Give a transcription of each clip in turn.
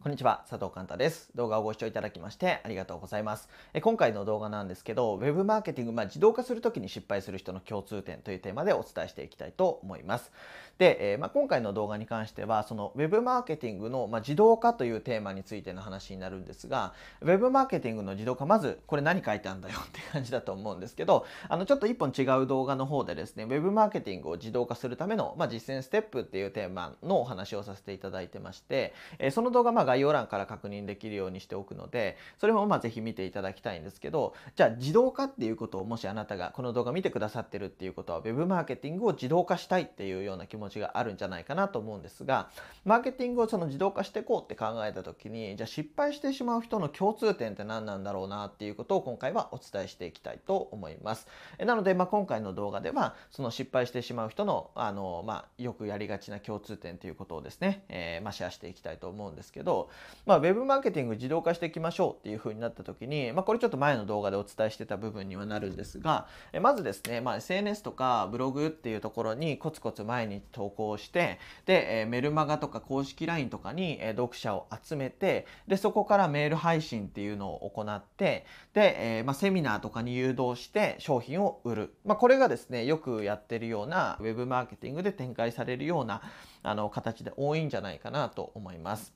こんにちは、佐藤寛太です。動画をご視聴いただきましてありがとうございます。え今回の動画なんですけど、Web マーケティング、まあ、自動化するときに失敗する人の共通点というテーマでお伝えしていきたいと思います。で、えー、まあ、今回の動画に関しては、その Web マーケティングの、まあ、自動化というテーマについての話になるんですが、Web マーケティングの自動化、まずこれ何書いてあるんだよって感じだと思うんですけど、あのちょっと一本違う動画の方でですね、Web マーケティングを自動化するための、まあ、実践ステップっていうテーマのお話をさせていただいてまして、えー、その動画、まあ、概要欄から確認できるようにしておくのでそれもまあぜひ見ていただきたいんですけどじゃあ自動化っていうことをもしあなたがこの動画見てくださってるっていうことは Web マーケティングを自動化したいっていうような気持ちがあるんじゃないかなと思うんですがマーケティングをその自動化していこうって考えた時にじゃあ失敗してしまう人の共通点って何なんだろうなっていうことを今回はお伝えしていきたいと思います。なので、まあ、今回の動画ではその失敗してしまう人のあの、まあ、よくやりがちな共通点ということをですね、えー、まあ、シェアしていきたいと思うんですけど、まあ、Web マーケティング自動化していきましょうっていう風になった時に、まあ、これちょっと前の動画でお伝えしてた部分にはなるんですが、えまずですね、まあ、SNS とかブログっていうところにコツコツ前に投稿してで、えメルマガとか公式 LINE とかに、え読者を集めてでそこからメール配信っていうのを行ってで、えまあ、セミナーとかに誘導して商品を売る、まあ、これがですねよくやってるようなウェブマーケティングで展開されるようなあの形で多いんじゃないかなと思います。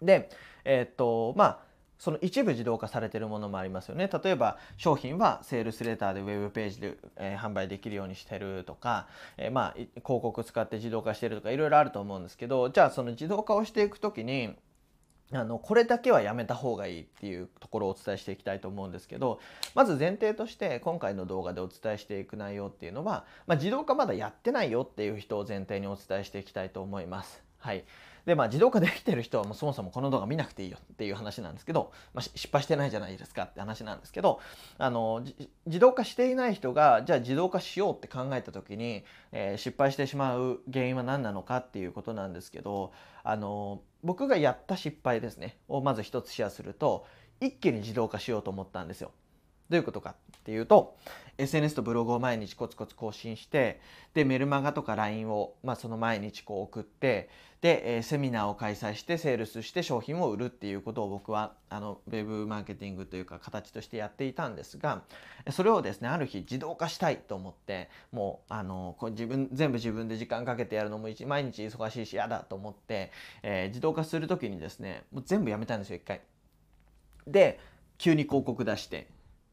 で、えー、っとまあその一部自動化されてるものもありますよね。例えば商品はセールスレターでウェブページで、えー、販売できるようにしてるとか、えー、まあ広告使って自動化してるとかいろいろあると思うんですけどじゃあその自動化をしていく時にあのこれだけはやめた方がいいっていうところをお伝えしていきたいと思うんですけどまず前提として今回の動画でお伝えしていく内容っていうのは、まあ、自動化まだやってないよっていう人を前提にお伝えしていきたいと思います。はい、でまあ自動化できてる人はもうそもそもこの動画見なくていいよっていう話なんですけど、まあ、失敗してないじゃないですかって話なんですけどあの自動化していない人がじゃあ自動化しようって考えた時に、えー、失敗してしまう原因は何なのかっていうことなんですけどあの僕がやった失敗ですねをまず一つシェアすると一気に自動化しようと思ったんですよ。どういうことかっていうと SNS とブログを毎日コツコツ更新してでメルマガとか LINE を、まあ、その毎日こう送ってで、えー、セミナーを開催してセールスして商品を売るっていうことを僕はあのウェブマーケティングというか形としてやっていたんですがそれをですねある日自動化したいと思ってもうあのこう自分全部自分で時間かけてやるのも毎日忙しいし嫌だと思って、えー、自動化する時にですねもう全部やめたんですよ一回。で急に広告出して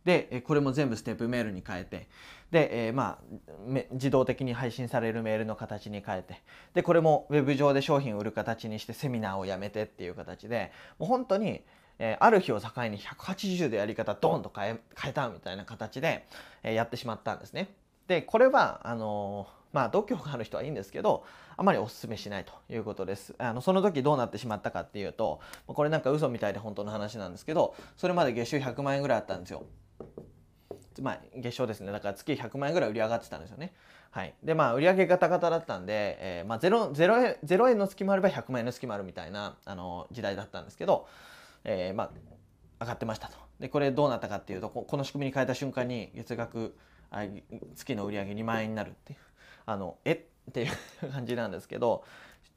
でこれも全部ステップメールに変えてで、えー、まあ自動的に配信されるメールの形に変えてでこれもウェブ上で商品を売る形にしてセミナーをやめてっていう形でもう本当に、えー、ある日を境に180度やり方ドンと変え変えたみたいな形で、えー、やってしまったんですね。でこれはあのまあ度胸がある人はいいんですけどあまりお勧めしないということですあのその時どうなってしまったかっていうとこれなんか嘘みたいで本当の話なんですけどそれまで月収100万円ぐらいあったんですよまあ、月賞ですねだから月100万円ぐらい売り上がってたんですよね。はい、でまあ売上ガタガタだったんで、えーまあ0、0, 円0円の月もあれば100万円の月もあるみたいなあの時代だったんですけど、えー、まあ上がってましたと。でこれどうなったかっていうとこの仕組みに変えた瞬間に月額あ月の売り上げ2万円になるっていうあのえ？っていう 感じなんですけど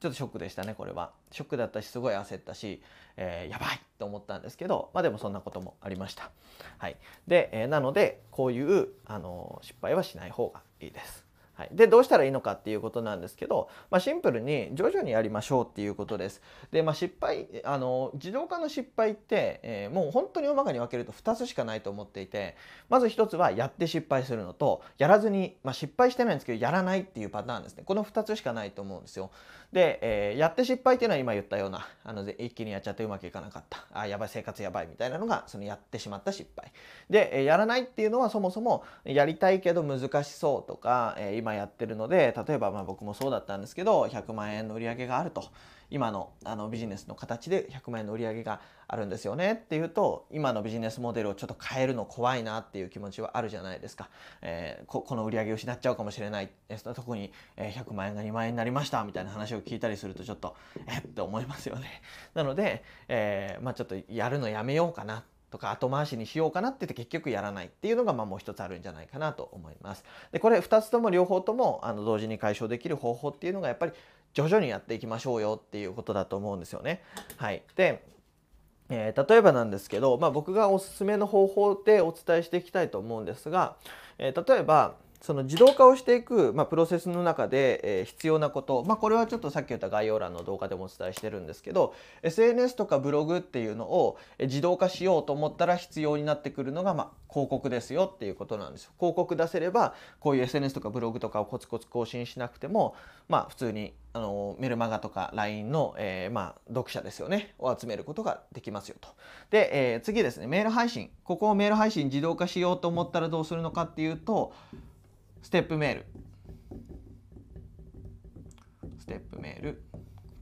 ちょっとショックでしたねこれは。ショックだったしすごい焦ったし、えー、やばいと思ったんですけどまあでもそんなこともありました。はい。で、えー、なのでこういうあの失敗はしない方がいいです。はい、でどうしたらいいのかっていうことなんですけど、まあ、シンプルに徐々にやりましょうっていうことです。で、まあ、失敗あの自動化の失敗って、えー、もう本当に大まかに分けると2つしかないと思っていてまず1つはやって失敗するのとやらずに、まあ、失敗してないんですけどやらないっていうパターンですねこの2つしかないと思うんですよ。で、えー、やって失敗っていうのは今言ったようなあの一気にやっちゃってうまくいかなかったあやばい生活やばいみたいなのがそのやってしまった失敗。で、えー、やらないっていうのはそもそもやりたいけど難しそうとか、えー、今やってるので例えばまあ僕もそうだったんですけど100万円の売り上げがあると。今のあのビジネスの形で100万円の売り上げがあるんですよね。っていうと今のビジネスモデルをちょっと変えるの怖いなっていう気持ちはあるじゃないですか、えー、ここの売り上げを失っちゃうかもしれない、えー、特に100万円が2万円になりました。みたいな話を聞いたりするとちょっとえって思いますよね。なので、えー、まあ、ちょっとやるのやめようかな。とか後回しにしようかなって言って結局やらないっていうのがまあもう一つあるんじゃないかなと思います。でこれ2つとも両方ともあの同時に解消できる方法っていうのがやっぱり徐々にやっていきましょうよっていうことだと思うんですよね。はい、でえー、例えばなんですけど、まあ、僕がおすすめの方法でお伝えしていきたいと思うんですが、えー、例えばその自動化をしていく、まあ、プロセスの中で、えー、必要なこと、まあ、これはちょっとさっき言った概要欄の動画でもお伝えしてるんですけど SNS とかブログっていうのを自動化しようと思ったら必要になってくるのが、まあ、広告ですよっていうことなんですよ。広告出せればこういう SNS とかブログとかをコツコツ更新しなくても、まあ、普通にあのメルマガとか LINE の、えー、まあ、読者ですよねを集めることができますよと。で、えー、次ですねメール配信ここをメール配信自動化しようと思ったらどうするのかっていうとステップメール。ステップメール。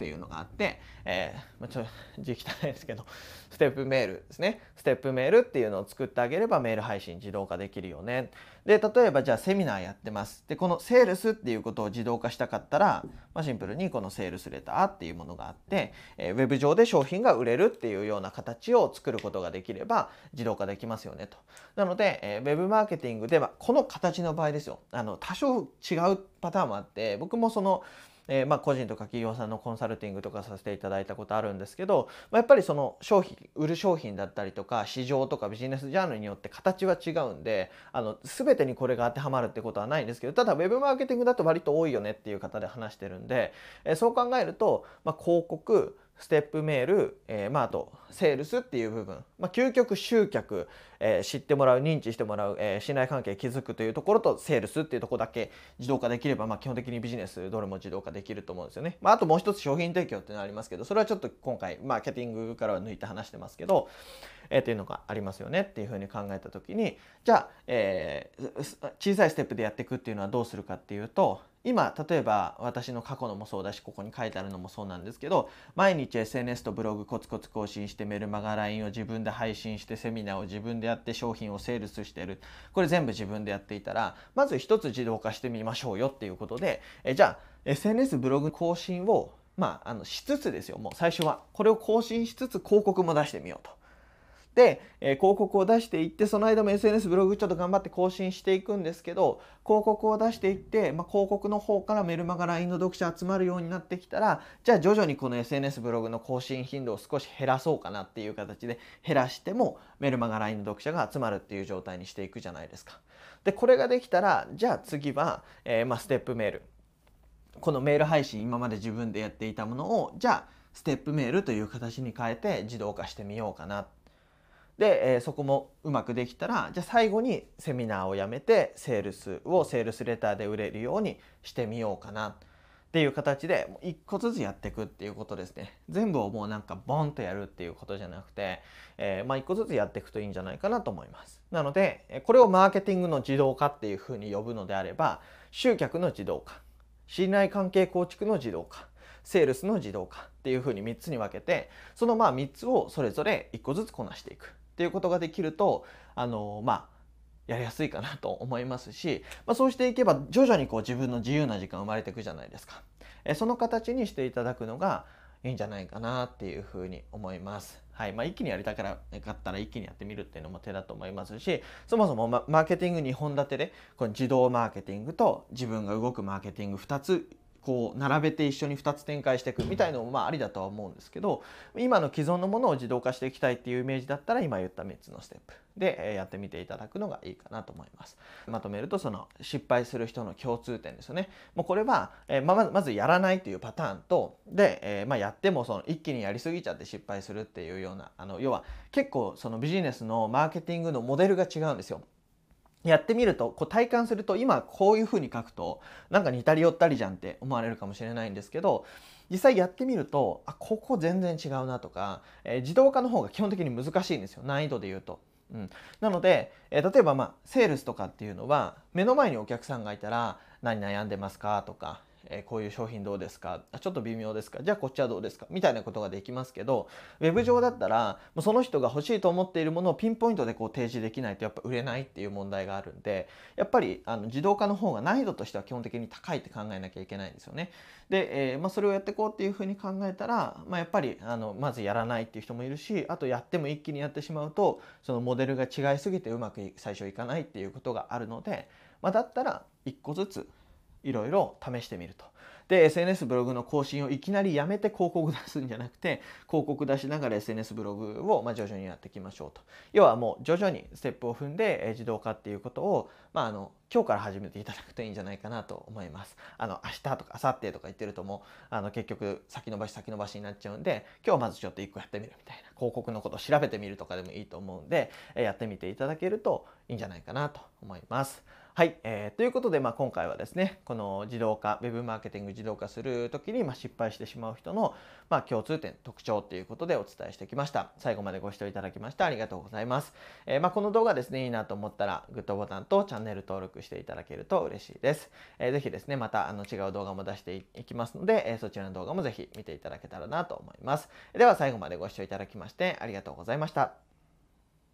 っていうのがあって、えー、まあ、ちょっと 字汚いですけどステップメールですね。ステップメールっていうのを作ってあげればメール配信自動化できるよね。で例えばじゃあセミナーやってます。でこのセールスっていうことを自動化したかったら、まあ、シンプルにこのセールスレターっていうものがあって、えー、ウェブ上で商品が売れるっていうような形を作ることができれば自動化できますよねと。なので、えー、ウェブマーケティングではこの形の場合ですよ。あの多少違うパターンもあって僕もそのえー、まあ、個人とか企業さんのコンサルティングとかさせていただいたことあるんですけど、まあ、やっぱりその商品売る商品だったりとか市場とかビジネスジャンルによって形は違うんであの全てにこれが当てはまるってことはないんですけどただ web マーケティングだと割と多いよねっていう方で話してるんで、えー、そう考えると、まあ、広告ステップメール、えー、まあ、あとセールスっていう部分、まあ、究極集客、えー、知ってもらう認知してもらう、えー、信頼関係築くというところとセールスっていうとこだけ自動化できれば、まあ、基本的にビジネスどれも自動化できると思うんですよね。まあ、あともう一つ商品提供っていうのありますけどそれはちょっと今回マーケティングからは抜いて話してますけど、えー、っていうのがありますよねっていうふうに考えた時にじゃあ、え、小さいステップでやっていくっていうのはどうするかっていうと今例えば私の過去のもそうだしここに書いてあるのもそうなんですけど毎日 SNS とブログコツコツ更新してメルマガ LINE を自分で配信してセミナーを自分でやって商品をセールスしてるこれ全部自分でやっていたらまず一つ自動化してみましょうよっていうことでえじゃあ SNS ブログ更新をまあ、あのしつつですよもう最初はこれを更新しつつ広告も出してみようと。で、え、広告を出していってその間も SNS ブログちょっと頑張って更新していくんですけど広告を出していって、まあ、広告の方からメルマガ LINE の読者集まるようになってきたらじゃあ徐々にこの SNS ブログの更新頻度を少し減らそうかなっていう形で減らしてもメルマガ LINE の読者が集まるっていう状態にしていくじゃないですか。でこれができたらじゃあ次は、えー、まあ、ステップメールこのメール配信今まで自分でやっていたものをじゃあステップメールという形に変えて自動化してみようかなっで、えー、そこもうまくできたらじゃあ最後にセミナーをやめてセールスをセールスレターで売れるようにしてみようかな。っていう形で一個ずつやっていくっていうことですね。全部をもうなんかボンとやるっていうことじゃなくて、えー、まあ一個ずつやっていくといいんじゃないかなと思います。なのでこれをマーケティングの自動化っていうふうに呼ぶのであれば集客の自動化信頼関係構築の自動化セールスの自動化っていうふうに3つに分けてそのまあ3つをそれぞれ1個ずつこなしていく。っていうことができるとあのまあやりやすいかなと思いますし、まあ、そうしていけば徐々にこう自分の自由な時間生まれていくじゃないですか。えその形にしていただくのがいいんじゃないかなっていうふうに思います。はいまあ、一気にやりたからかったら一気にやってみるっていうのも手だと思いますしそもそもマーケティング2本立てでこの自動マーケティングと自分が動くマーケティング2つこう並べて一緒に2つ展開していくみたいのもまあありだとは思うんですけど今の既存のものを自動化していきたいっていうイメージだったら今言った3つのステップでやってみていただくのがいいかなと思います。まとめるとその失敗する人の共通点ですよね。もうこれは、え、ま、まずやらないというパターンとで、え、まあ、やってもその一気にやりすぎちゃって失敗するっていうようなあの要は結構そのビジネスのマーケティングのモデルが違うんですよ。やってみるとこう体感すると今こういう風に書くとなんか似たり寄ったりじゃんって思われるかもしれないんですけど実際やってみるとあここ全然違うなとか、えー、自動化の方が基本的に難しいんですよ難易度で言うと。うん、なので、えー、例えばまあセールスとかっていうのは目の前にお客さんがいたら何悩んでますかとかえこういう商品どうですか？ちょっと微妙ですか？じゃあこっちはどうですか？みたいなことができますけどウェブ上だったらもうその人が欲しいと思っているものをピンポイントでこう提示できないとやっぱ売れないっていう問題があるんでやっぱりあの自動化の方が難易度としては基本的に高いって考えなきゃいけないんですよね。で、えー、まあ、それをやっていこうっていうふうに考えたら、まあ、やっぱりあのまずやらないっていう人もいるしあとやっても一気にやってしまうとそのモデルが違いすぎてうまく最初いかないっていうことがあるので、まあ、だったら一個ずついろいろ試してみると。で SNS ブログの更新をいきなりやめて広告出すんじゃなくて広告出しながら SNS ブログをま徐々にやっていきましょうと。要はもう徐々にステップを踏んで自動化っていうことを、まあ、あの今日から始めていただくといいんじゃないかなと思います。あの明日とか明後日とか言ってるともうあの結局先延ばし先延ばしになっちゃうんで今日まずちょっと1個やってみるみたいな広告のことを調べてみるとかでもいいと思うんでやってみていただけるといいんじゃないかなと思います。はい、えー、ということで、まあ、今回はですねこの自動化 web マーケティング自動化する時に、まあ、失敗してしまう人の、まあ、共通点特徴ということでお伝えしてきました。最後までご視聴いただきましてありがとうございます、えー、まあ、この動画ですねいいなと思ったらグッドボタンとチャンネル登録していただけると嬉しいです、えー、ぜひですねまたあの違う動画も出していきますので、えそちらの動画もぜひ見ていただけたらなと思います。では最後までご視聴いただきましてありがとうございました。